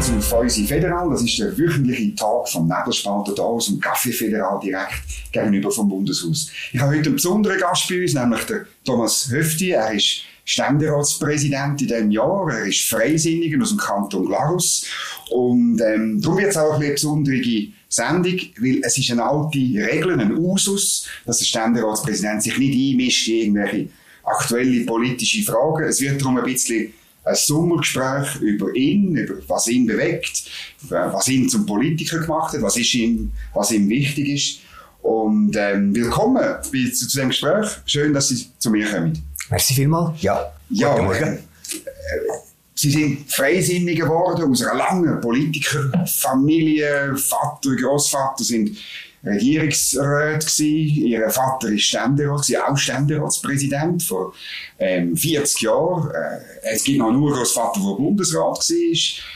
hören zu Feusi Federal. Das ist der wöchentliche Tag vom Nebelspalter hier aus dem Café Federal direkt gegenüber vom Bundeshaus. Ich habe heute einen besonderen Gast bei uns, nämlich der Thomas Höfti. Er ist Ständeratspräsident in diesem Jahr. Er ist Freisinniger aus dem Kanton Glarus. Und ähm, darum wird es auch eine besondere Sendung, weil es ist eine alte Regel, ein Usus, dass der Ständeratspräsident sich nicht einmischt in irgendwelche aktuelle politische Fragen. Es wird darum ein bisschen ein Sommergespräch über ihn, über was ihn bewegt, was ihn zum Politiker gemacht hat, was, ist ihm, was ihm wichtig ist. Und ähm, willkommen zu, zu diesem Gespräch. Schön, dass Sie zu mir kommen. Merci vielmals. Ja, ja Guten Morgen. Äh, Sie sind freisinnig geworden aus einer langen Politikerfamilie. Vater, Großvater sind Regierungsrat gewesen. Ihr Vater ist Ständerat, gewesen, auch Ständeratspräsident vor ähm, 40 Jahren. Äh, es gibt noch einen Urgroßvater, der Bundesrat war.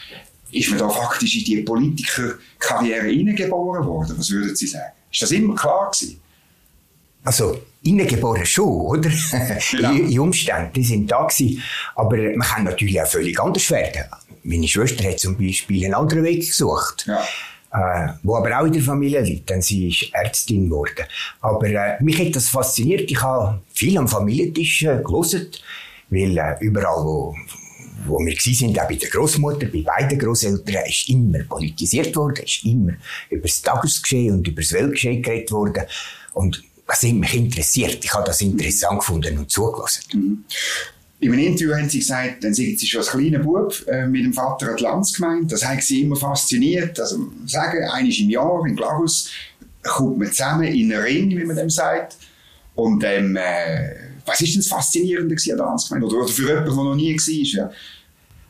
Ist man da faktisch in die Politikerkarriere hineingeboren worden? Was würden Sie sagen? Ist das immer klar gewesen? Also, Innengeboren schon, oder? Genau. Die Umstände, die sind da gewesen. Aber man kann natürlich auch völlig anders werden. Meine Schwester hat zum Beispiel einen anderen Weg gesucht. Ja. Äh, wo aber auch in der Familie liegt, denn sie ist Ärztin geworden. Aber äh, mich hat das fasziniert. Ich habe viel am Familientisch äh, gelesen, weil äh, überall, wo, wo wir sind, auch bei der Großmutter, bei beiden Großeltern, ist immer politisiert worden, ist immer über das Tagesgeschehen und über das Weltgeschehen geredet worden. Und das hat mich interessiert. Ich habe das interessant gefunden und zugelassen. In einem Interview haben sie gesagt, dann sind sie schon als kleiner Bub äh, mit dem Vater an die Lanz gemeint. Das hat sie immer fasziniert. Also, sagen, eines im Jahr in Glarus kommt man zusammen in einen Ring, wie man dem sagt. Und ähm, äh, was ist denn das Faszinierende an der Lanzgemeinde? Oder, oder für jemanden, der noch nie war?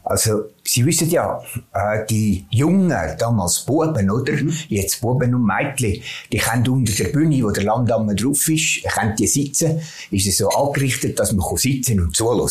Also, Sie wissen ja, äh, die Jungen, damals Buben, oder? Mhm. Jetzt Buben und Mädchen, die können unter der Bühne, wo der Landamme drauf ist, können die sitzen. Ist es so angerichtet, dass man sitzen und zuhören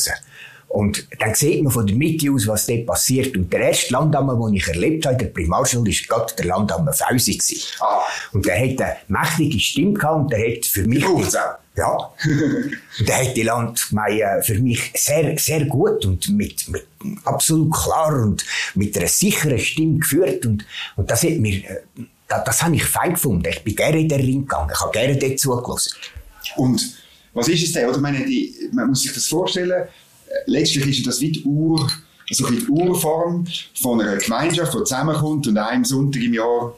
und dann sieht man von der Mitte aus, was dort passiert. Und der erste Landamme, den ich erlebt habe in der Primarschule, war gerade der Landamme Fausi. Ah. Und der hat eine mächtige Stimme gehabt und der hat für mich... Die, ja. der hat die Landgemeinde für mich sehr, sehr gut und mit, mit absolut klar und mit einer sicheren Stimme geführt. Und, und das hat mir, äh, das, das habe ich fein gefunden. Ich bin gerne in den Ring gegangen. Ich habe gerne dort zugelassen. Und was ist es denn? Oder meine, die, man muss sich das vorstellen, letztlich ist das wie die Ur, also die Urform von einer Gemeinschaft, die zusammenkommt und einem Sonntag im Jahr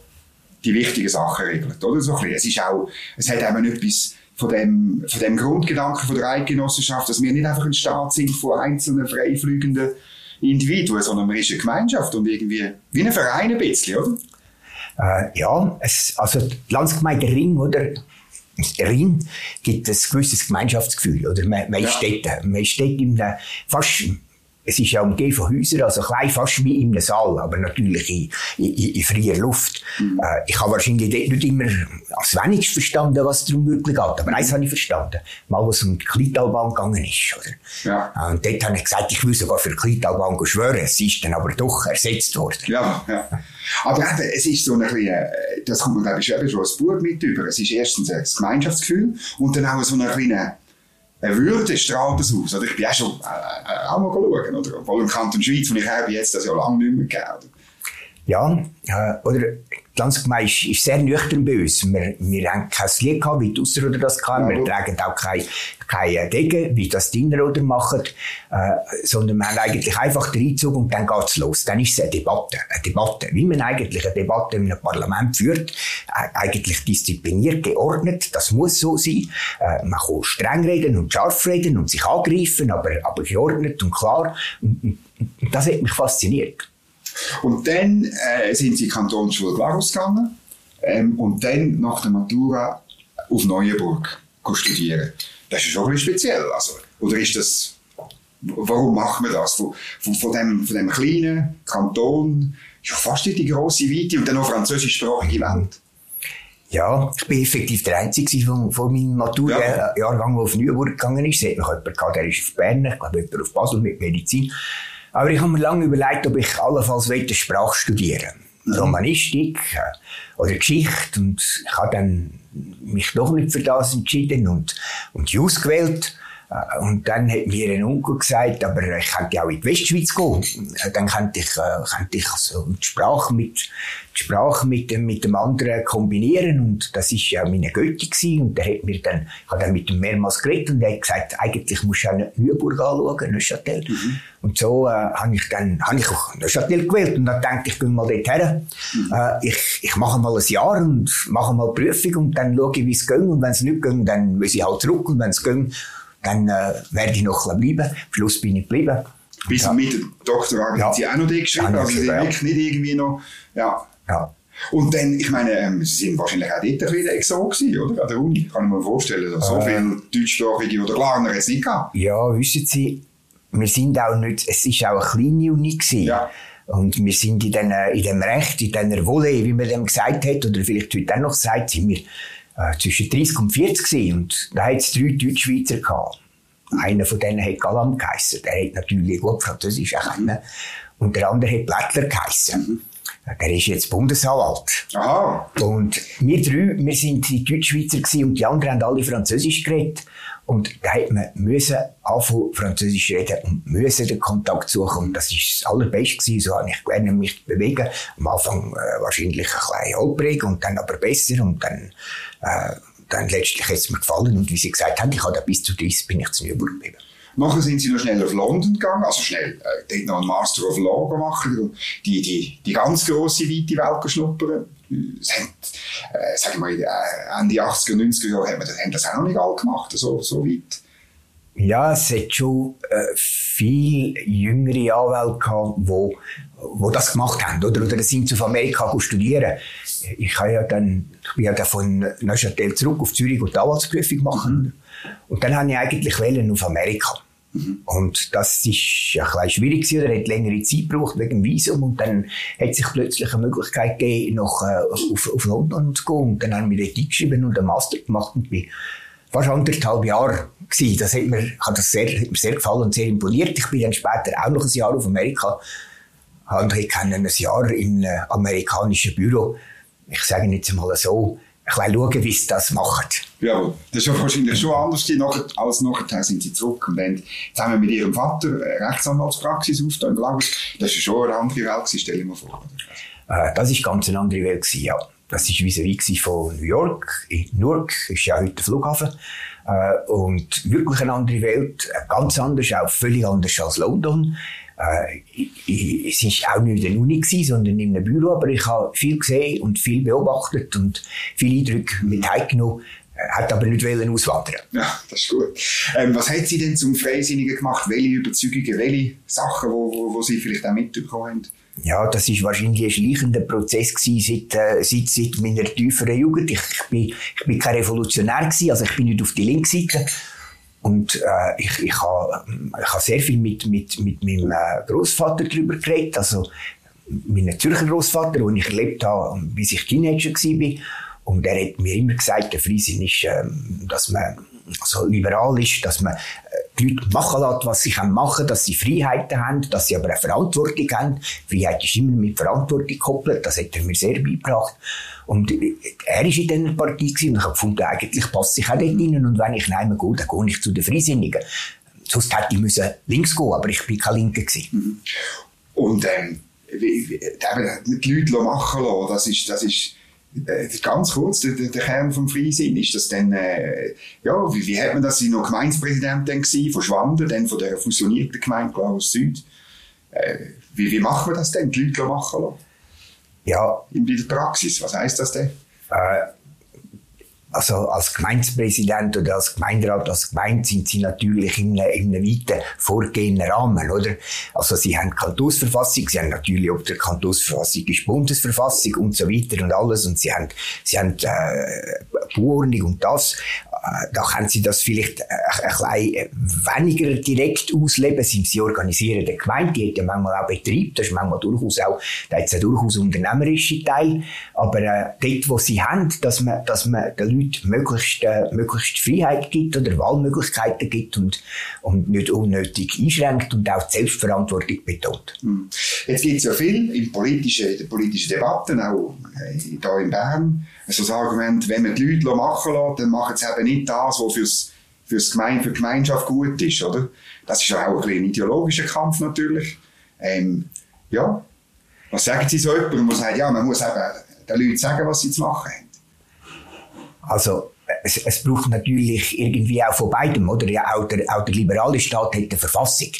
die wichtigen Sachen regelt, oder? So ein Es ist auch, es hat eben etwas von dem, von dem Grundgedanken von der Eidgenossenschaft, dass wir nicht einfach ein Staat sind von einzelnen freifliegenden Individuen, sondern wir ist eine Gemeinschaft und irgendwie, wie ein Verein ein bisschen, oder? Äh, ja, es, also die Landsgemeinde Ring, oder? Ring gibt ein gewisses Gemeinschaftsgefühl. Oder man, man, ja. ist dort, man ist dort in einem, fast, es ist ja umgeben von Häusern, also klein fast wie in einem Saal, aber natürlich in, in, in freier Luft. Mhm. Äh, ich habe wahrscheinlich dort nicht immer als wenigst verstanden, was darum wirklich geht, aber eins habe ich verstanden. Mal, was um die Kleitalbahn gegangen ist, oder? Ja. Äh, und dort habe ich gesagt, ich will sogar für die Kleitalbahn schwören, es ist dann aber doch ersetzt worden. Ja, ja. Aber eben, es ist so ein bisschen, äh, das kommt man, glaube ich, schon als Buch mit über. Es ist erstens ein Gemeinschaftsgefühl und dann auch so eine kleine eine Würde strahlt das aus. Ich bin auch schon äh, äh auch mal schauen. Oder? Obwohl im Kanton Schweiz, wo ich habe, jetzt das ja lange nicht mehr gegeben. Ja, äh, oder ganz gemein ist, ist sehr nüchtern bei uns. Wir, wir haben kein Lied gehabt, wie die Ausserrhoder das kann. Ja, wir tragen auch keine, keine Degen, wie das die Innerrhoder machen, äh, sondern wir haben eigentlich einfach den Einzug und dann geht's los. Dann ist es eine Debatte. Eine Debatte. Wie man eigentlich eine Debatte in einem Parlament führt, äh, eigentlich diszipliniert, geordnet, das muss so sein. Äh, man kann streng reden und scharf reden und sich angreifen, aber, aber geordnet und klar. Und, und, und das hat mich fasziniert. Und dann äh, sind sie in die Kantonsschule Glarus gegangen ähm, und dann nach der Matura auf Neuenburg studieren. Das ist schon ein bisschen speziell. Also, oder ist das, warum machen wir das? Von, von, von, dem, von dem kleinen Kanton, ja, fast nicht die grosse Weite und dann noch französischsprachige Welt. Ja, ich bin effektiv der Einzige von, von meinem Matura-Jahrgang, der auf Neuenburg gegangen ist. Es hat noch jemand gehabt, der ist auf Bern, ich glaube jemand auf Basel mit Medizin. Aber ich habe mir lange überlegt, ob ich allenfalls eine Sprache studieren mhm. Romanistik äh, oder Geschichte. Und ich habe dann mich doch nicht für das entschieden und, und die ausgewählt. Äh, und dann hat mir ein Onkel gesagt, aber ich könnte auch in die Westschweiz gehen. Äh, dann könnte ich, äh, könnte ich also die Sprache mit, die Sprache mit dem, mit dem anderen kombinieren. Und das ist ja meine Götti gewesen. Und der hat mir dann, ich habe dann mit ihm mehrmals geredet und er hat gesagt, eigentlich musst du auch Nürburg anschauen, Neuchâtel. Mhm. Und so, äh, habe ich dann, habe ich auch Neuchâtel gewählt. Und dann dachte ich, ich gehe mal dort her. Mhm. Äh, ich, ich mache mal ein Jahr und mache mal Prüfung und dann schaue ich, wie es geht. Und wenn es nicht geht, dann muss ich halt zurück. Und wenn es geht, dann äh, werde ich noch bleiben. Am Schluss bin ich geblieben. Bis ja. mit Doktorarbeit ja. Sie auch noch geschrieben, ja, also Sie sind wirklich nicht irgendwie noch, ja. ja. Und dann, ich meine, ähm, Sie sind wahrscheinlich auch dort ein bisschen Exo gewesen, oder? An der Uni, kann ich mir vorstellen. So, so äh, viele Deutschsprachige oder Lerner jetzt nicht gehabt. Ja, wissen Sie, wir sind auch nicht, es ist auch eine kleine Uni gewesen. Ja. Und wir sind in, den, in dem Recht, in dieser Wolle, wie man dem gesagt hat, oder vielleicht heute auch noch sagt, sind wir äh, zwischen 30 und 40 gewesen. Und da hat es drei Deutschschweizer gehabt. Einer von denen hat Galam geheissen. Der hat natürlich gut Französisch können. Und der andere hat Blättler geheissen. Der ist jetzt Bundesanwalt. Aha. Und wir drei, wir sind die Deutschschweizer gewesen und die anderen haben alle Französisch geredet. Und da hat man müssen anfangen, Französisch reden und müssen den Kontakt suchen. Und das ist das Allerbeste gewesen. So habe ich gelernt, mich zu bewegen. Am Anfang äh, wahrscheinlich ein bisschen holprig und dann aber besser und dann, äh, dann letztlich hat es mir gefallen. Und wie Sie gesagt haben, ich habe bis zu 30 bin ich zu Nürburg geblieben. Nachher sind sie noch schnell auf London gegangen, also schnell, äh, dort noch einen Master of Law gemacht, die, die, die ganz grosse, weite Welt geschnuppert. Hat, äh, sagen wir, äh, Ende 80er, 90er Jahre haben, wir, haben das auch noch nicht alle gemacht, so, so weit. Ja, es hat schon äh, viel jüngere Anwälte gehabt, wo, wo das gemacht haben, oder? Oder sind auf Amerika studieren. Ich habe ja dann, ich bin ja dann von Neuchâtel zurück auf Zürich und die Anwaltsprüfung machen. Mhm. Und dann habe ich eigentlich wählen auf Amerika. Mhm. Und das ist ein bisschen schwierig gewesen, oder hat längere Zeit gebraucht wegen dem Visum. Und dann hat sich plötzlich eine Möglichkeit gegeben, noch äh, auf, auf London zu gehen. Und dann haben wir dort eingeschrieben und einen Master gemacht und bin fast anderthalb Jahre gewesen. Das hat mir, hat das sehr, hat mir sehr gefallen und sehr imponiert. Ich bin dann später auch noch ein Jahr auf Amerika. Und ich kenne ein Jahr im äh, amerikanischen Büro. Ich sage jetzt mal so, ein bisschen schauen, wie sie das machen. Ja, das ist ja wahrscheinlich schon anders als nachher sind sie zurück und haben zusammen mit ihrem Vater eine Rechtsanwaltspraxis aufgetan. Das ist schon eine andere Welt stelle ich mir vor. Äh, das ist ganz eine andere Welt ja. Das war vis-à-vis von New York. In Newark ist ja heute der Flughafen. Äh, und wirklich eine andere Welt. Ganz anders, auch völlig anders als London. Äh, ich, es war auch nicht in der Uni, gewesen, sondern in einem Büro, aber ich habe viel gesehen und viel beobachtet und viele Eindrücke mit heimgenommen hat aber nicht wollen auswandern. Ja, das ist gut. Ähm, was hat Sie denn zum Freisinnigen gemacht? Welche Überzeugungen, welche Sachen, wo, wo, wo Sie vielleicht auch mitbekommen haben? Ja, das ist wahrscheinlich ein schleichender Prozess gewesen seit, äh, seit, seit meiner tieferen Jugend. Ich, ich, bin, ich bin kein Revolutionär gewesen, also ich bin nicht auf die linke Seite. Und äh, ich, ich habe ich ha sehr viel mit, mit, mit meinem äh, Großvater darüber geredet, also meinem Zürcher Großvater, den ich erlebt habe, bis ich Teenager war. Und er hat mir immer gesagt, der Freisinn ist, äh, dass man so liberal ist, dass man äh, die Leute machen lässt, was sie machen dass sie Freiheiten haben, dass sie aber eine Verantwortung haben. Freiheit ist immer mit Verantwortung gekoppelt, das hat er mir sehr beigebracht. Und er war in dieser Partei gewesen, und ich habe gefunden, eigentlich passt sich auch dort rein. Und wenn ich nehmen gehe, dann gehe ich zu den Freisinnigen. Sonst hätte ich müssen links gehen, aber ich bin kein Linker gewesen. Mhm. Und ähm, wie, die Leute machen lassen, das ist, das ist äh, ganz kurz, der, der, Kern vom Freisinn, ist das dann, äh, ja, wie, wie hat man das, ich noch Gemeindepräsident dann gewesen, von Schwanden, dann von der fusionierten Gemeinde Klaus Süd. Äh, wie, wie machen wir das denn, die Leute machen lassen? Ja. In der Praxis, was heisst das denn? Äh, also als Gemeindepräsident oder als Gemeinderat, als Gemeinde sind sie natürlich in einem, in einem weiten vorgehenden Rahmen, oder? Also sie haben Kantonsverfassung, sie haben natürlich ob der Kantonsverfassung ist Bundesverfassung und so weiter und alles und sie haben, sie haben äh, Bauordnung und das. Äh, da können sie das vielleicht äh, ein bisschen weniger direkt ausleben, sind sie organisieren der Gemeinde, die hat ja manchmal auch Betrieb, das ist manchmal durchaus auch, da hat es ja durchaus unternehmerische Teil, aber äh, dort, wo sie haben, dass man, dass man den Leuten möglichst, äh, möglichst Freiheit gibt oder Wahlmöglichkeiten gibt und, und nicht unnötig einschränkt und auch die Selbstverantwortung betont. Hm. Jetzt gibt es ja viel in, politischen, in den politischen Debatten, auch äh, hier in Bern, also das Argument, wenn man die Leute machen lässt, dann machen sie eben nicht das, was fürs fürs Gemein für die Gemeinschaft gut ist, oder? Das ist auch ein, ein ideologischer Kampf natürlich. Ähm, ja. Was sagen Sie so jemandem, der sagt, ja, man muss eben den Leuten sagen, was sie zu machen haben? Also, es, es braucht natürlich irgendwie auch von beidem, oder? Ja, auch der, auch der liberale Staat hat eine Verfassung.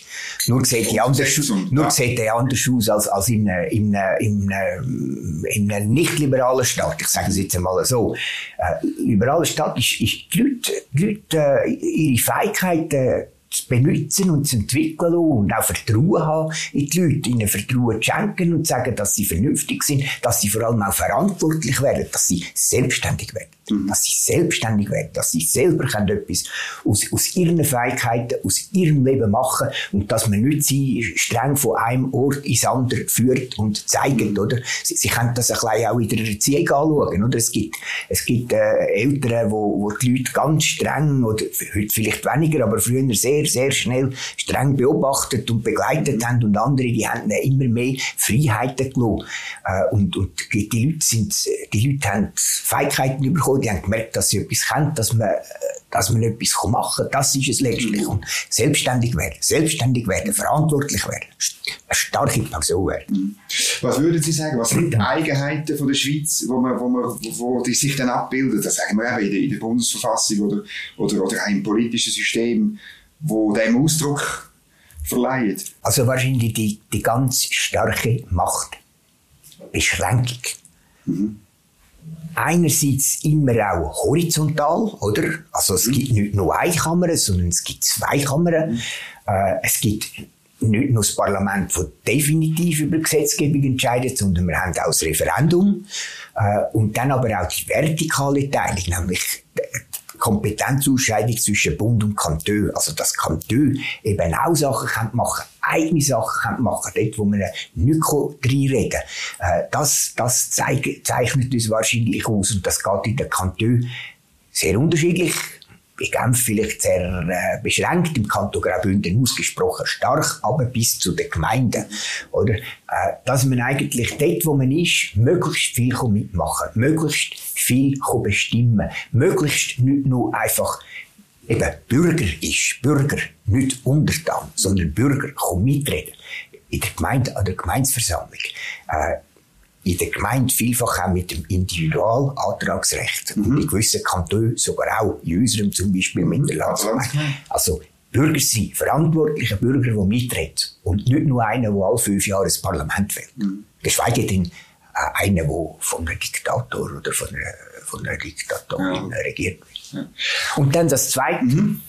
Nur sieht die anders, nur sieht die anders aus als, als in, in, in, in einem nicht-liberalen Staat. Ich sage es jetzt einmal so. Äh, liberaler Staat ist, ist die Leute, die Leute äh, ihre Fähigkeiten zu benutzen und zu entwickeln und auch Vertrauen haben in die Leute, ihnen Vertrauen zu schenken und zu sagen, dass sie vernünftig sind, dass sie vor allem auch verantwortlich werden, dass sie selbstständig werden. Mhm. Dass sie selbstständig werden, dass sie selber können etwas aus, aus ihren Fähigkeiten, aus ihrem Leben machen und dass man nicht sie streng von einem Ort ins andere führt und zeigt, mhm. oder? Sie, sie können das ein bisschen auch in der Erziehung anschauen, oder? Es gibt, es gibt äh, Eltern, wo, wo die Leute ganz streng, oder heute vielleicht weniger, aber früher sehr, sehr schnell streng beobachtet und begleitet haben und andere, die haben immer mehr Freiheiten gelassen. Äh, und, und die, die Leute sind, die Leute haben Fähigkeiten bekommen, die haben gemerkt, dass sie etwas können, dass man, dass man etwas machen kann. Das ist es letztlich. Und selbstständig werden, selbstständig werden, verantwortlich werden, eine starke Person werden. Was würden Sie sagen, was sind die Eigenheiten von der Schweiz, wo, man, wo, man, wo die sich dann abbilden? Das sagen wir eben in der, in der Bundesverfassung oder, oder, oder ein politisches System, wo dem Ausdruck verleiht. Also wahrscheinlich die, die ganz starke Machtbeschränkung. Mhm einerseits immer auch horizontal, oder? Also es gibt nicht nur eine Kamera, sondern es gibt zwei Kammern. Mhm. Äh, es gibt nicht nur das Parlament, das definitiv über Gesetzgebung entscheidet, sondern wir haben auch das Referendum. Äh, und dann aber auch die vertikale Teilung, nämlich Kompetenzausscheidung zwischen Bund und Kanton. Also, dass Kanton eben auch Sachen machen eigene Sachen machen dort, wo man nicht reinreden kann. Äh, das, das zeichnet uns wahrscheinlich aus und das geht in den Kantonen sehr unterschiedlich. Bei Genf vielleicht sehr äh, beschränkt, im Kanton Graubünden ausgesprochen stark, aber bis zu den Gemeinden. Oder? Äh, dass man eigentlich dort, wo man ist, möglichst viel mitmachen kann, möglichst viel bestimmen möglichst nicht nur einfach eben Bürger ist, Bürger, nicht Untertan, sondern Bürger, komm mitreden. In der Gemeinde, an der Gemeinsversammlung. Äh, in der Gemeinde vielfach auch mit dem Individualantragsrecht. Mhm. Und in gewissen Kantonen sogar auch, in unserem zum Beispiel mit der Landsgemeinde. Also, Bürger sein, verantwortliche Bürger, die mitreden. Und nicht nur einer, der alle fünf Jahre das Parlament wählt. Mhm. Geschweige denn äh, einer, der von einem Diktator oder von einer, von einer Diktatorin ja. regiert wird. Und dann das Zweite, mhm.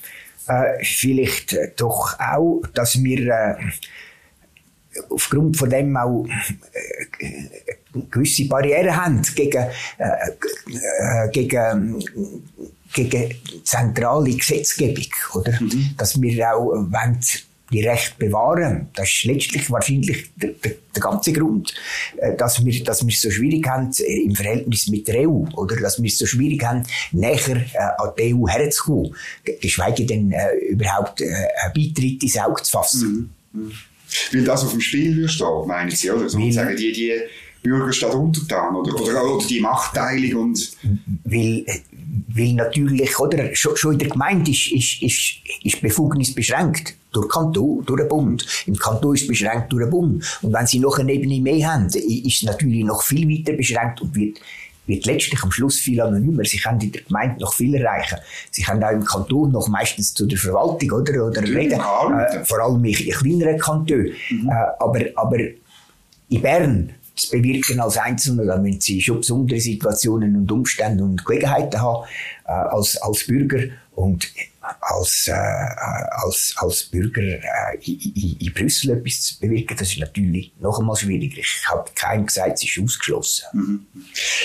äh, vielleicht äh, doch auch, dass wir äh, aufgrund von dem auch äh, gewisse Barrieren haben gegen, äh, äh, gegen gegen zentrale Gesetzgebung, oder? Mhm. Dass wir auch wollen, die Rechte bewahren. Das ist letztlich wahrscheinlich der, der, der ganze Grund, äh, dass wir, dass wir es so schwierig haben äh, im Verhältnis mit der EU, oder? Dass wir es so schwierig haben, näher äh, an die EU herzukommen. Geschweige denn äh, überhaupt äh, einen Beitritt ins Auge zu fassen. Mhm. Mhm. Weil das auf dem Spiel würde stehen, meinen Sie, oder? Sozusagen die, die Bürger statt untertan, oder, oder, oder die Machtteilung und... Weil, weil natürlich, oder, schon, schon in der Gemeinde ist, ist, ist, ist Befugnis beschränkt durch Kanton, durch den Bund. Im Kanton ist es beschränkt durch den Bund. Und wenn sie noch eine Ebene mehr haben, ist es natürlich noch viel weiter beschränkt und wird, wird letztlich am Schluss viel anonymer. Sie können in der Gemeinde noch viel erreichen. Sie können auch im Kanton noch meistens zu der Verwaltung, oder, oder reden. Äh, vor allem in kleineren Kantonen. Mhm. Äh, aber, aber in Bern, zu bewirken als Einzelner, dann müssen sie schon besondere Situationen und Umstände und Gelegenheiten haben, äh, als, als Bürger. Und als, äh, als, als Bürger äh, in, in, Brüssel etwas zu bewirken, das ist natürlich noch einmal schwieriger. Ich habe keinem gesagt, es ist ausgeschlossen. Mhm.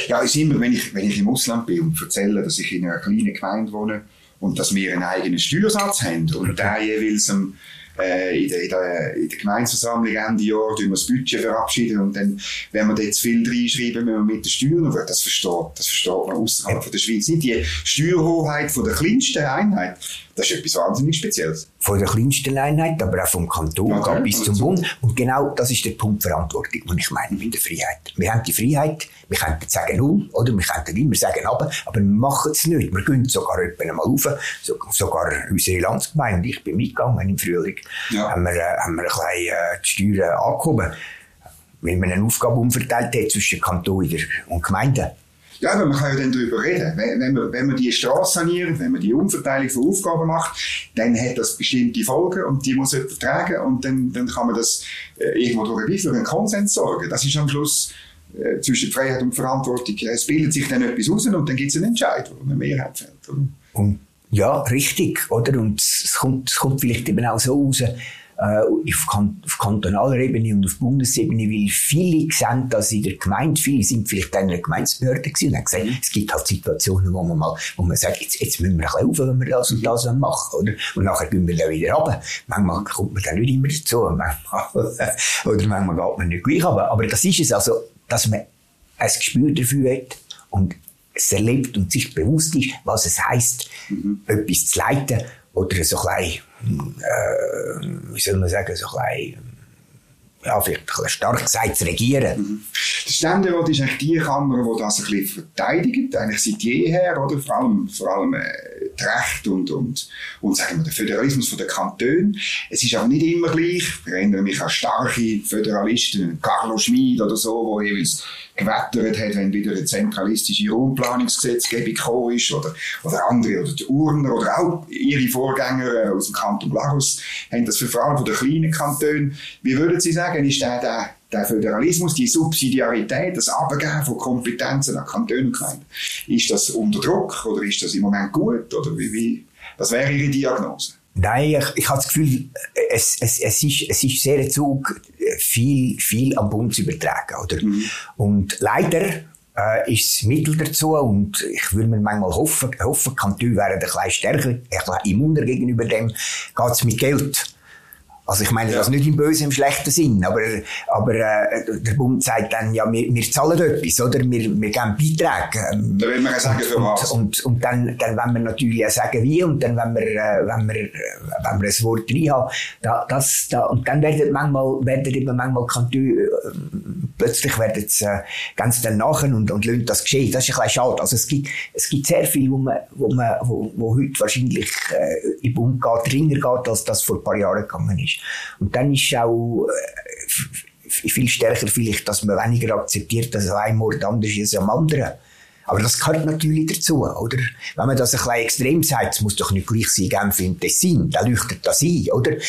Ja, es ist immer, wenn ich, wenn ich im Ausland bin und erzähle, dass ich in einer kleinen Gemeinde wohne und dass wir einen eigenen Steuersatz haben und der jeweils am äh, in, der, in, der, in der Gemeindeversammlung Ende Jahr wir das Budget verabschieden und dann, wenn wir zu viel reinschreiben, müssen wir mit den Steuern, das versteht, das versteht man außerhalb von der Schweiz nicht. Die Steuerhoheit von der kleinsten Einheit Das ist etwas wahnsinnig Spezielles. Von der kleinsten Einheit, aber auch vom Kanton ja, bis zum Bund. Und genau das ist der Punkt Verantwortung, den ich meine mit der Freiheit. Wir haben die Freiheit, wir können sagen null, oder? Wir können immer sagen aber, aber wir machen es nicht. Wir gehen sogar jemanden mal rauf, sogar unsere Landsgemeinde, und ich bin mitgegangen im Frühling, ja. haben, wir, äh, haben wir ein bisschen äh, die Steuern angehoben, weil man eine Aufgabe umverteilt hat zwischen Kanton und Gemeinden. Ja, aber man kann ja dann darüber reden. Wenn, wenn, man, wenn man die Straße saniert, wenn man die Umverteilung von Aufgaben macht, dann hat das bestimmte Folgen und die muss jemand tragen und dann, dann kann man das äh, irgendwo durch für einen Konsens sorgen. Das ist am Schluss äh, zwischen Freiheit und Verantwortung. Es bildet sich dann etwas raus und dann gibt es einen Entscheid, wo eine Mehrheit fällt. Oder? Ja, richtig, oder? Und es kommt, es kommt vielleicht eben auch so raus, auf, kan auf kantonaler Ebene und auf Bundesebene, weil viele sehen, dass in der Gemeinde, viele sind vielleicht in einer Gemeindebehörde gewesen und haben gesagt, mhm. es gibt halt Situationen, wo man mal, wo man sagt, jetzt, jetzt müssen wir ein bisschen auf, wenn wir das und das machen, oder? Und nachher gehen wir dann wieder runter. Manchmal kommt man dann nicht immer dazu, manchmal, oder manchmal geht man nicht gleich runter. Aber das ist es also, dass man ein Gespür dafür hat und es erlebt und sich bewusst ist, was es heisst, mhm. etwas zu leiten oder so ein bisschen, äh, wie soll man sagen, so ein bisschen, ja, vielleicht ein stark gesagt, zu regieren. Mhm. Der Ständerat ist eigentlich die Kammer, die das ein bisschen verteidigt, eigentlich seit jeher, oder? Vor allem, vor allem äh, die Rechte und, und, und sagen wir, der Föderalismus von den Kantonen. Es ist auch nicht immer gleich. Ich erinnere mich an starke Föderalisten, Carlos Schmid oder so, wo jeweils gewettert hat, wenn wieder eine zentralistische Raumplanungsgesetzgebung gekommen ist, oder, oder andere, oder die Urner, oder auch ihre Vorgänger äh, aus dem Kanton Lagos, haben das für vor allem von den kleinen Kantonen. Wie würden Sie sagen, ist der, der, der Föderalismus, die Subsidiarität, das Abgeben von Kompetenzen an Kantone ist das unter Druck, oder ist das im Moment gut, oder wie, wie, was wäre Ihre Diagnose? Nein, ich, ich habe das Gefühl, es, es, es, ist, es ist sehr Zug, viel, viel am Bund zu übertragen. Oder? Mhm. Und leider äh, ist das Mittel dazu und ich würde mir manchmal hoffen, hoffen Kantone wären ein bisschen stärker, ein bisschen immuner gegenüber dem, geht es mit Geld. Also ich meine ja. das nicht im bösen, im schlechten Sinn, aber, aber äh, der Bund sagt dann, ja, wir, wir zahlen etwas, oder? Wir, wir geben Beiträge. Ähm, da will man ja sagen, für was. Und, und, und dann, dann wollen wir natürlich auch sagen, wie, und dann wenn wir, äh, wenn wir, äh, wenn wir ein Wort drin haben, da, das, da, und dann werden manchmal, werden eben manchmal Kantone, äh, plötzlich werden es äh, ganz dann nachher und, und lassen das geschehen. Das ist ein bisschen schade. Also es gibt, es gibt sehr viel, wo man, wo man, wo, wo heute wahrscheinlich äh, im Bund geht, dringender geht, als das vor ein paar Jahren gegangen ist. Und dann ist auch äh, viel stärker vielleicht, dass man weniger akzeptiert, dass ein Mord anders ist als am anderen. Aber das gehört natürlich dazu, oder? Wenn man das ein bisschen extrem sagt, es muss doch nicht gleich sein, Genf im Tessin, da leuchtet das ein, oder? Äh,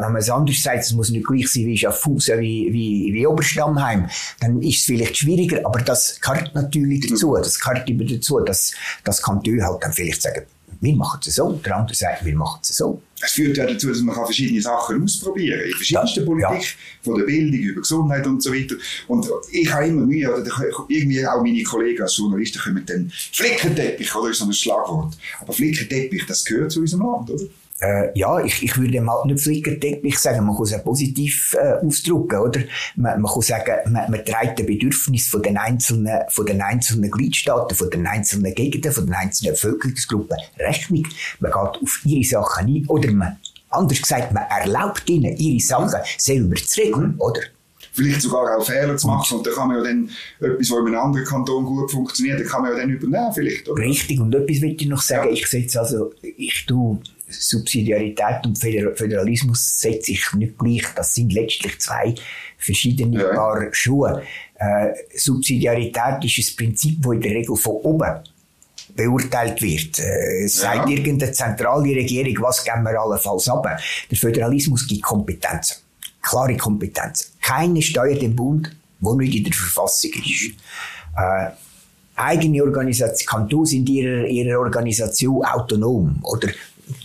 wenn man es anders sagt, es muss nicht gleich sein wie Schaffhausen, wie, wie, wie Oberstammheim, dann ist es vielleicht schwieriger, aber das gehört natürlich dazu, das gehört immer dazu, dass, das Kantone halt dann vielleicht sagen, wir machen es so, der andere sagt, wir machen es so. Es führt ja dazu, dass man verschiedene Sachen ausprobieren kann. In verschiedensten Politik, ja. von der Bildung über Gesundheit und so weiter. Und ich habe immer Mühe, oder irgendwie auch meine Kollegen als Journalisten kommen dann Flickenteppich, oder ist so ein Schlagwort. Aber Flickenteppich, das gehört zu unserem Land, oder? Äh, ja, ich, ich würde mal nicht Flickenteppich sagen, man kann es positiv äh, ausdrücken, oder? Man, man kann sagen, man, man trägt den Bedürfnis von den einzelnen, von den einzelnen Gliedstaaten, von den einzelnen Gegenden, von den einzelnen Bevölkerungsgruppen Rechnung. Man geht auf ihre Sachen ein, oder man, anders gesagt, man erlaubt ihnen, ihre Sachen selber zu regeln, oder? vielleicht sogar auch Fehler zu machen. Und da kann man ja dann etwas, was in einem anderen Kanton gut funktioniert, da kann man ja dann übernehmen vielleicht. Oder? Richtig. Und etwas will ich noch sagen. Ja. Ich setze also, ich tue Subsidiarität und Föderalismus setze ich nicht gleich. Das sind letztlich zwei verschiedene ja. Paar Schuhe. Äh, Subsidiarität ist ein Prinzip, das in der Regel von oben beurteilt wird. Äh, es ja. sagt irgendeine zentrale Regierung, was geben wir allenfalls ab. Der Föderalismus gibt Kompetenzen. Klare Kompetenzen. Keine steuert den Bund, wo nicht in der Verfassung ist. Äh, eigene Organisation, Kantons in ihrer, ihrer Organisation autonom, oder?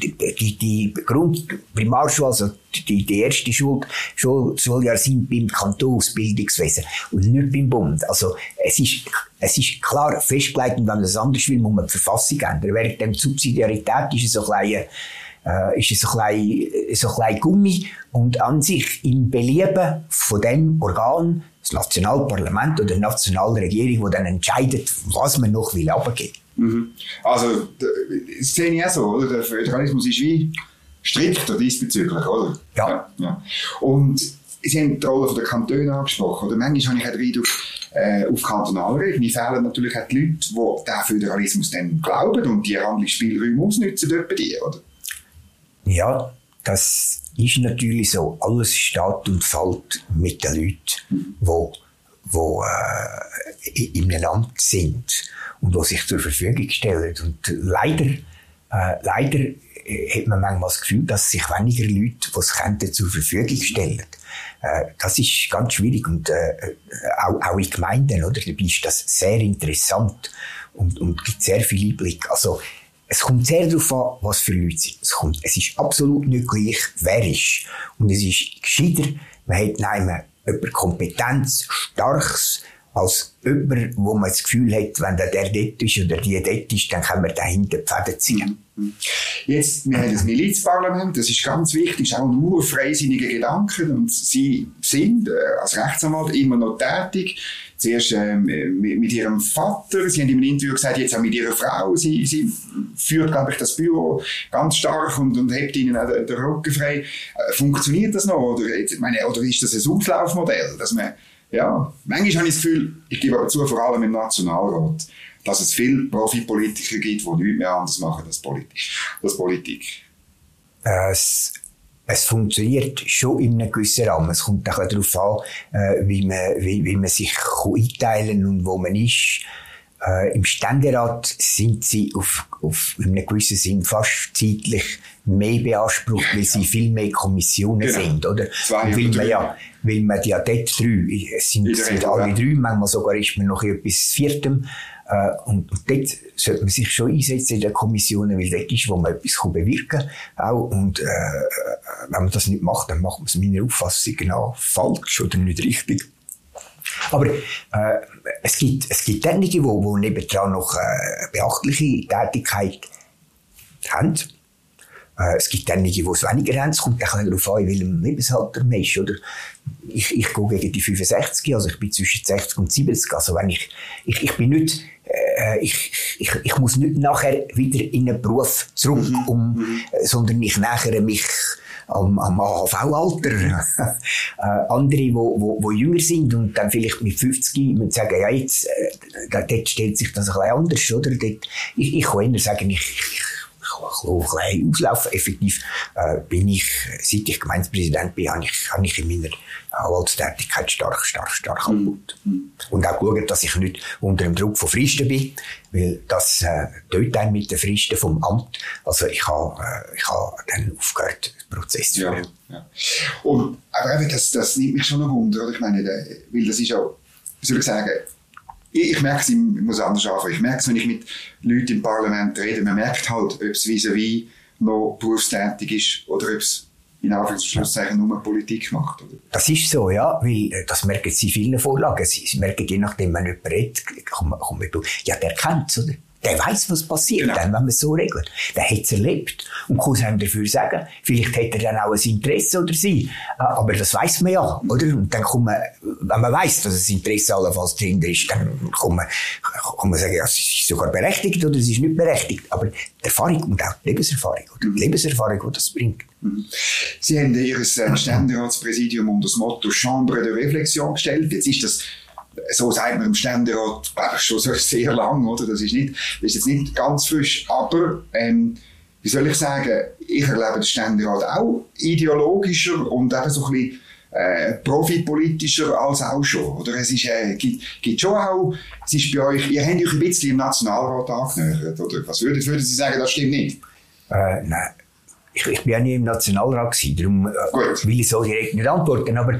Die, die, Grund Primarschule, also die, die erste Schul, Schul, Schuljahr sind beim Kantonsbildungswesen und nicht beim Bund. Also es ist, es ist klar festgelegt, und wenn man das anders will, muss man die Verfassung ändern. Während der Subsidiarität ist es so ein äh, ist es so ein bisschen, so ein bisschen Gummi und an sich im Belieben von dem Organ, das Nationalparlament oder die Nationalregierung, die dann entscheidet, was man noch will abgeben Mhm. Also, das sehe ich auch so, oder? Der Föderalismus ist wie strikter diesbezüglich, oder? Ja. ja. Und Sie haben die Rolle der Kantone angesprochen. Oder manchmal habe ich den Eindruck, äh, auf kantonaler Ebene fehlen natürlich auch die Leute, die diesen Föderalismus dann glauben und die Handlungsspielräume ausnutzen dort bei dir, oder? Ja, das ist natürlich so. Alles steht und fällt mit den Leuten, die wo, wo äh, in einem Land sind und die sich zur Verfügung stellen. Und leider, äh, leider hat man manchmal das Gefühl, dass sich weniger Leute, es könnten, zur Verfügung stellen. Äh, das ist ganz schwierig und äh, auch, auch in Gemeinden, oder? Dabei ist das sehr interessant und, und gibt sehr viel Einblick. Also, es kommt sehr darauf an, was für Leute sind. Es, kommt, es ist absolut nicht gleich, wer ist. Und es ist gescheiter, man hat nehmen jemand Kompetenz, Starkes, als jemand, wo man das Gefühl hat, wenn der, dort ist oder die dort ist, dann kann man dahinter die Fäden ziehen. Jetzt, wir haben das Milizparlament, das ist ganz wichtig, ist auch nur freisinnige Gedanken und Sie sind äh, als Rechtsanwalt immer noch tätig. Zuerst äh, mit Ihrem Vater, Sie haben in einem Interview gesagt, jetzt auch mit Ihrer Frau. Sie, sie führt, glaube ich, das Büro ganz stark und, und hebt Ihnen auch den, den Rücken frei. Äh, funktioniert das noch? Oder, meine, oder ist das ein Auslaufmodell, dass man ja, manchmal habe ich das Gefühl, ich gebe aber zu, vor allem im Nationalrat, dass es viele Profipolitiker gibt, die nichts mehr anders machen als Politik. Als Politik. Es, es funktioniert schon in einem gewissen Rahmen. Es kommt auch darauf an, äh, wie, man, wie, wie man sich einteilen kann und wo man ist. Äh, Im Ständerat sind sie auf, auf in einem gewissen Sinn fast zeitlich mehr beansprucht, weil sie viel mehr Kommissionen genau. sind, oder? Zwei weil man ja, weil man ja dort drei, es sind, sind alle drei, manchmal sogar ist man noch etwas Viertem, äh, und, und dort sollte man sich schon einsetzen in den Kommissionen, weil dort ist, wo man etwas bewirken kann. Auch. Und äh, wenn man das nicht macht, dann macht man es meiner Auffassung genau falsch oder nicht richtig. Aber äh, es gibt es gibt einige, wo, wo nebendran noch äh, beachtliche Tätigkeit haben. Äh, es gibt einige, die es weniger haben. Es kommt auch darauf an, in welchem Lebensalter man ist. Oder ich, ich gehe gegen die 65, also ich bin zwischen 60 und 70. Also wenn ich, ich, ich bin nicht, äh, ich, ich, ich muss nicht nachher wieder in einen Beruf zurück, mhm. um, mhm. sondern ich nähere mich am, am AHV-Alter. äh, andere, die wo, wo, wo jünger sind und dann vielleicht mit 50 mit sagen, ja, jetzt, äh, dort stellt sich das ein bisschen anders, oder? Dort, ich, ich kann eher sagen, ich, ich ein bisschen auslaufen. Effektiv äh, bin ich, seit ich Gemeindepräsident bin, habe ich, habe ich in meiner Anwaltstätigkeit stark, stark, stark mhm. Mhm. Und auch geschaut, dass ich nicht unter dem Druck von Fristen bin, weil das äh, tut dann mit den Fristen vom Amt. Also ich habe, äh, ich habe dann aufgehört, den Prozess zu führen. Ja, ja. Und, aber eben, das, das nimmt mich schon ein Wunder, oder? Ich meine, weil das ist ja, wie soll ich sagen, ich, ich merke es, ich muss anders anfangen, ich merke es, wenn ich mit Leuten im Parlament rede, man merkt halt, ob es vis-à-vis noch berufstätig ist oder ob es in Anführungszeichen nur Politik macht. Oder? Das ist so, ja, weil äh, das merken Sie vielen Vorlagen. Sie, merken, je nachdem, wenn jemand redet, kommt man, man, ja, der kennt es, oder? Der weiß, was passiert, genau. dann, wenn man es so regelt. Der hat es erlebt. Und kann es einem dafür sagen, vielleicht hat er dann auch ein Interesse oder sie. Ah, aber das weiß man ja, oder? Und dann kann man, wenn man weiß, dass das Interesse allenfalls drin ist, dann kann man, kann man sagen, ja, es ist sogar berechtigt oder es ist nicht berechtigt. Aber die Erfahrung und auch die Lebenserfahrung, oder? Die Lebenserfahrung, die das bringt. Mhm. Sie haben Ihr äh, Ständeratspräsidium unter das Motto Chambre de Reflexion gestellt. Jetzt ist das so sagt man im Ständerat schon sehr lang, oder? Das ist nicht, das ist jetzt nicht ganz frisch, aber, ähm, wie soll ich sagen, ich erlebe den Ständerat auch ideologischer und eben so ein bisschen äh, profipolitischer als auch schon. Oder es ist, äh, gibt, gibt schon auch, es ist bei euch, ihr habt euch ein bisschen im Nationalrat angenähert, oder? Was würden, würden Sie sagen, das stimmt nicht? Äh, nein ich, ich bin ja nie im Nationalrat gewesen, darum äh, will ich so direkt nicht antworten, aber äh,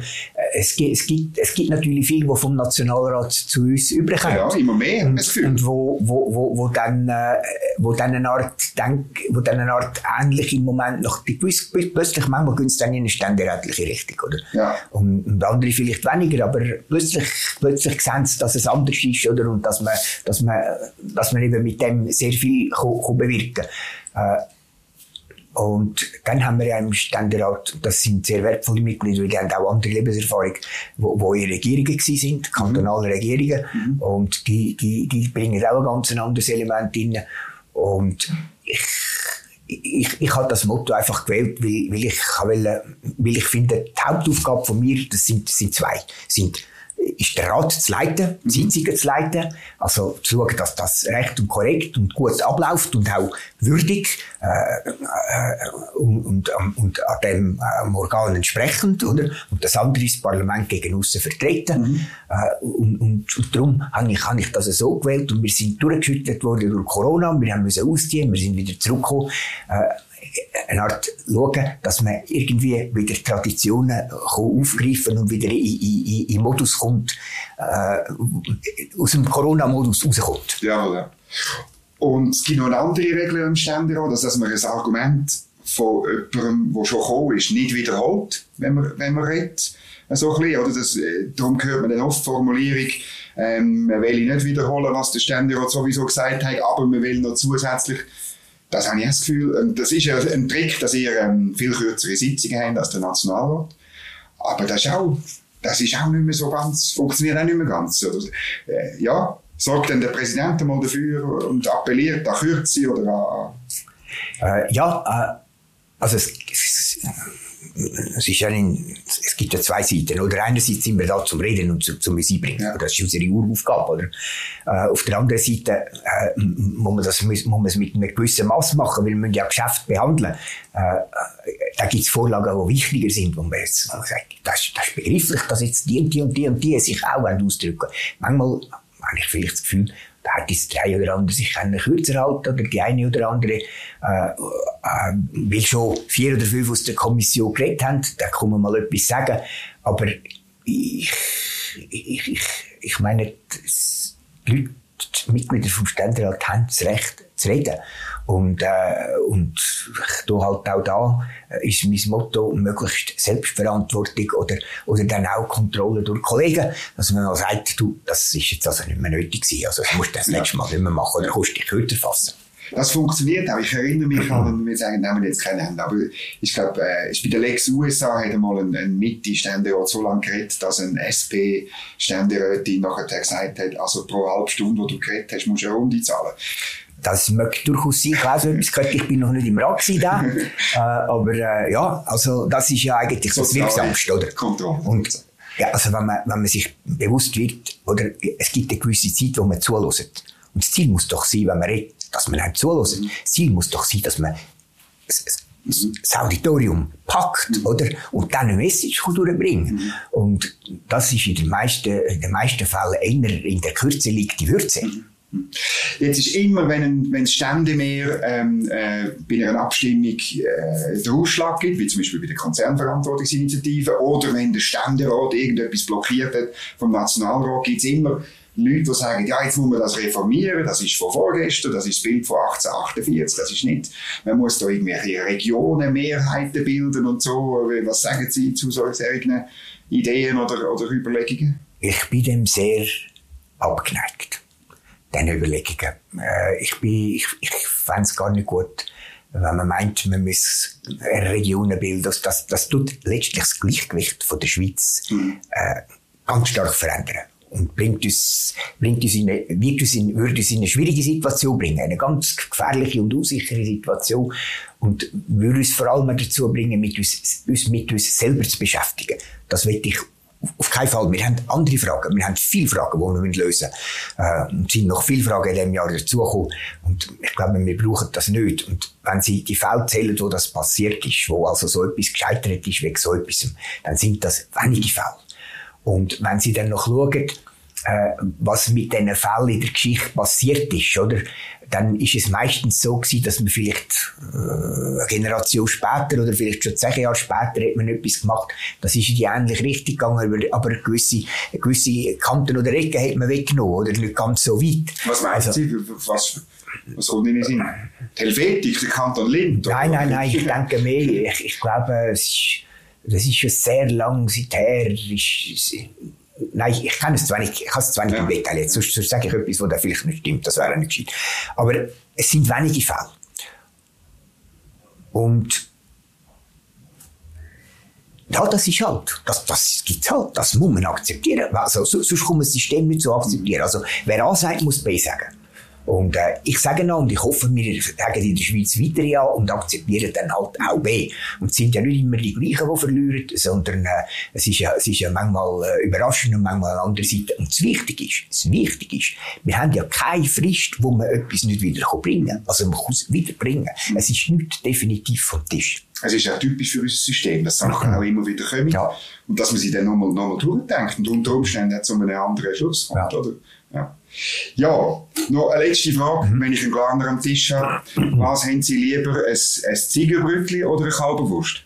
es, gibt, es, gibt, es gibt natürlich viele, die vom Nationalrat zu uns überkommen. Ja, immer mehr, und, das Und wo, wo, wo, wo dann, äh, wo dann eine Art, denk, wo dann eine Art ähnlich im Moment noch, die gewiss, plötzlich manchmal gehen sie dann in eine ständerätliche Richtung, oder? Ja. Und, und andere vielleicht weniger, aber plötzlich, plötzlich sehen sie, dass es anders ist, oder? Und dass man, dass man, dass man eben mit dem sehr viel kann, kann bewirken kann. Äh, Und dann haben wir ja im Ständerat, das sind sehr wertvolle Mitglieder, die haben auch andere Lebenserfahrung, wo, wo in Regierungen gewesen sind, kantonale mhm. Regierungen. Mhm. Und die, die, die bringen auch ein ganz anderes Element rein. Und ich, ich, ich habe das Motto einfach gewählt, weil, weil ich, weil, weil ich finde, die Hauptaufgabe von mir, das sind, das sind zwei, sind ist der Rat zu leiten, die Sitzungen zu leiten, also zu schauen, dass das recht und korrekt und gut abläuft und auch würdig äh, äh, und, und, und an dem äh, Organ entsprechend, oder? Und das andere ist das Parlament gegen aussen vertreten. Mhm. Äh, und, und, und darum habe ich, habe ich das so gewählt und wir sind durchgeschüttelt worden durch Corona, wir haben müssen ausziehen, wir sind wieder zurückgekommen. Äh, eine Art schauen, dass man irgendwie wieder Traditionen aufgreifen und wieder in, in, in Modus kommt, äh, aus dem Corona-Modus rauskommt. Ja, ja. Und es gibt noch eine andere Regel im Ständerat, dass man ein Argument von jemandem, der schon gekommen ist, nicht wiederholt, wenn man, wenn man redet. So bisschen, oder? Das, äh, darum hört man dann oft Formulierung, ähm, man will nicht wiederholen, was der Ständerat sowieso gesagt hat, aber man will noch zusätzlich das habe ich das Gefühl. Das ist ein Trick, dass ihr ähm, viel kürzere Sitzungen habt als der Nationalrat. Aber das ist auch, das ist auch nicht mehr so ganz, funktioniert auch nicht mehr ganz. Äh, ja, sorgt dann der Präsident mal dafür und appelliert an Kürze oder an... Äh, ja, äh, also es, es, es, ist ja ein, es gibt ja zwei Seiten. Oder einerseits sind wir da zum Reden und zum, zum Musik bringen. Ja. Das ist unsere Uraufgabe. Oder? Äh, auf der anderen Seite äh, muss, man das, muss man es mit einem gewissen Maß machen, weil wir ja Geschäft behandeln. Äh, da gibt es Vorlagen, die wichtiger sind, wo man jetzt sagt, das, das ist begrifflich, dass jetzt die und die und die und die sich auch ausdrücken Manchmal habe ich vielleicht das Gefühl, da hat das der eine oder andere sich kürzer halten oder die eine oder andere, äh, äh, weil schon vier oder fünf aus der Kommission geredet haben, da kann man mal etwas sagen. Aber ich, ich, ich, ich meine, die Leute, die Mitglieder vom Ständerat haben das Recht zu reden. Und, äh, und da halt auch da äh, ist mein Motto möglichst Selbstverantwortung oder, oder dann auch Kontrolle durch Kollegen. Also wenn man sagt, du, das ist jetzt also nicht mehr nötig gewesen, also das musst du das ja. nächste Mal nicht mehr machen oder kannst dich kürzer fassen. Das funktioniert auch. Ich erinnere mich an, wir sagen, nehmen jetzt keinen Namen, aber ich glaube, äh, bei der Lex USA hat einmal ein, ein Mitte-Ständerat so lange geredet, dass ein SP-Ständerätin nachher gesagt hat, also pro halbe Stunde, wo du geredet hast, musst du eine Runde zahlen. Das möchte durchaus sein. Ich weiß etwas gehört, ich bin noch nicht im Rat da. äh, aber äh, ja, also das ist ja eigentlich so das Wirksamste, oder? Kontrolle. Und, ja, also wenn man, wenn man sich bewusst wird, oder es gibt eine gewisse Zeit, wo man zulässt. Und das Ziel muss doch sein, wenn man redet, dass man halt zulässt. Mhm. Das Ziel muss doch sein, dass man das Auditorium packt, mhm. oder? Und dann eine Message durchbringen. Mhm. Und das ist in den meisten, in den meisten Fällen eher in der Kürze liegt die Würze. Mhm. Jetzt ist immer, wenn, ein, wenn es Ständemehr ähm, äh, bei einer Abstimmung äh, den Ausschlag gibt, wie zum Beispiel bei der Konzernverantwortungsinitiative, oder wenn der Ständerat irgendetwas blockiert hat vom Nationalrat, gibt es immer Leute, die sagen, ja, jetzt muss man das reformieren, das ist von vorgestern, das ist das Bild von 1848, das ist nicht, man muss da irgendwelche Regionen, Mehrheiten bilden und so. Was sagen Sie zu solchen Ideen oder, oder Überlegungen? Ich bin dem sehr abgeneigt diesen Überlegungen. Äh, ich bin, ich, ich fände es gar nicht gut, wenn man meint, man muss Regionen bilden. Das, das, das tut letztlich das Gleichgewicht von der Schweiz mhm. äh, ganz stark verändern und bringt uns, bringt uns in eine, wird uns in, würde uns in eine schwierige Situation bringen, eine ganz gefährliche und unsichere Situation und würde uns vor allem dazu bringen, mit uns, uns mit uns selber zu beschäftigen. Das will ich auf keinen Fall. Wir haben andere Fragen. Wir haben viele Fragen, die wir lösen müssen. Äh, es sind noch viele Fragen in diesem Jahr dazugekommen. Und ich glaube, wir brauchen das nicht. Und wenn Sie die Fälle zählen, wo das passiert ist, wo also so etwas gescheitert ist wegen so etwas, dann sind das wenige Fälle. Und wenn Sie dann noch schauen, was mit diesen Fällen in der Geschichte passiert ist, oder? Dann ist es meistens so gewesen, dass man vielleicht äh, eine Generation später oder vielleicht schon zehn Jahre später hat man etwas gemacht. Das ist in die ähnliche Richtung gegangen, aber gewisse, gewisse Kanten oder Ecken hat man weggenommen, oder nicht ganz so weit. Was meinen also, Sie? Was, was kommt Ihnen in Sinn? Helvetik, der Kanton Lind? Nein, nein, nein, ich denke mehr. Ich, ich glaube, es ist, das ist schon sehr lang seither. Ist, Nein, ich, ich kann es zwar nicht, ich kann es zwar nicht ja. im Detail jetzt, sonst, sonst sage ich etwas, was da vielleicht nicht stimmt, das wäre nicht gescheit. Aber es sind wenige Fälle. Und ja, das ist halt, das, das gibt's halt, das muss man akzeptieren. Also, sonst kann man das System nicht so akzeptieren. Also, wer A sagt, muss B sagen. Und äh, ich sage noch, und ich hoffe, wir sagen in der Schweiz weiter ja und akzeptieren dann halt auch B. Und es sind ja nicht immer die gleichen, die verlieren, sondern äh, es, ist ja, es ist ja manchmal äh, überraschend und manchmal eine andere Seite. Und das Wichtige ist, das Wichtige ist, wir haben ja keine Frist, wo man etwas nicht wieder bringen kann. Also man kann es wiederbringen. Es ist nicht definitiv vom Tisch. Es ist ja typisch für unser System, dass Sachen auch immer wieder kommen. Ja. Und dass man sie dann nochmal, nochmal durchdenkt. Und unter Umständen um einen anderen Schluss kommt, ja. oder? Ja. Ja, noch eine letzte Frage, mhm. wenn ich einen Glaner am Tisch habe. Was haben Sie lieber, ein, ein Ziegelbrötchen oder eine Kalberwurst?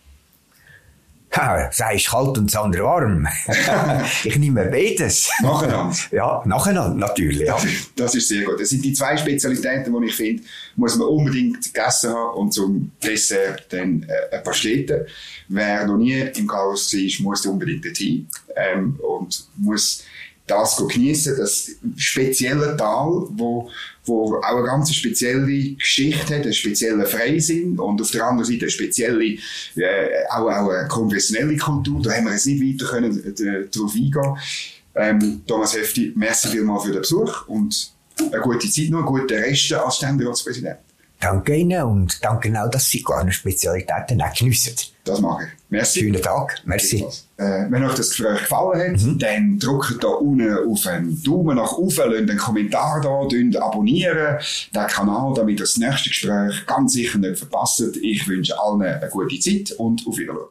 Ja, das eine ist kalt und das andere warm. ich nehme beides. Nacheinander? Ja, nacheinander, natürlich. Ja. Das ist sehr gut. Das sind die zwei Spezialitäten, die ich finde, muss man unbedingt gegessen haben und zum Dessert dann äh, ein paar Städte. Wer noch nie im Chaos war, muss unbedingt dorthin ähm, und muss das geniessen, das spezielle Tal, wo, wo auch eine ganz spezielle Geschichte hat, einen speziellen Freisinn und auf der anderen Seite eine spezielle, äh, auch, auch eine konventionelle Kultur. Da haben wir jetzt nicht weiter können, äh, darauf eingehen. Ähm, Thomas Hefti, merci vielmals für den Besuch und eine gute Zeit noch, einen guten Rest als Ständeratspräsident. Danke Ihnen und danke auch, dass Sie kleine Spezialitäten auch geniessen. Das mache ich. Merci. Schönen Tag. Merci. Äh, wenn euch das Gespräch gefallen hat, mhm. dann drückt da unten auf einen Daumen nach oben, lasst einen Kommentar da, abonnieren den Kanal, damit ihr das nächste Gespräch ganz sicher nicht verpasst. Ich wünsche allen eine gute Zeit und auf Wiedersehen.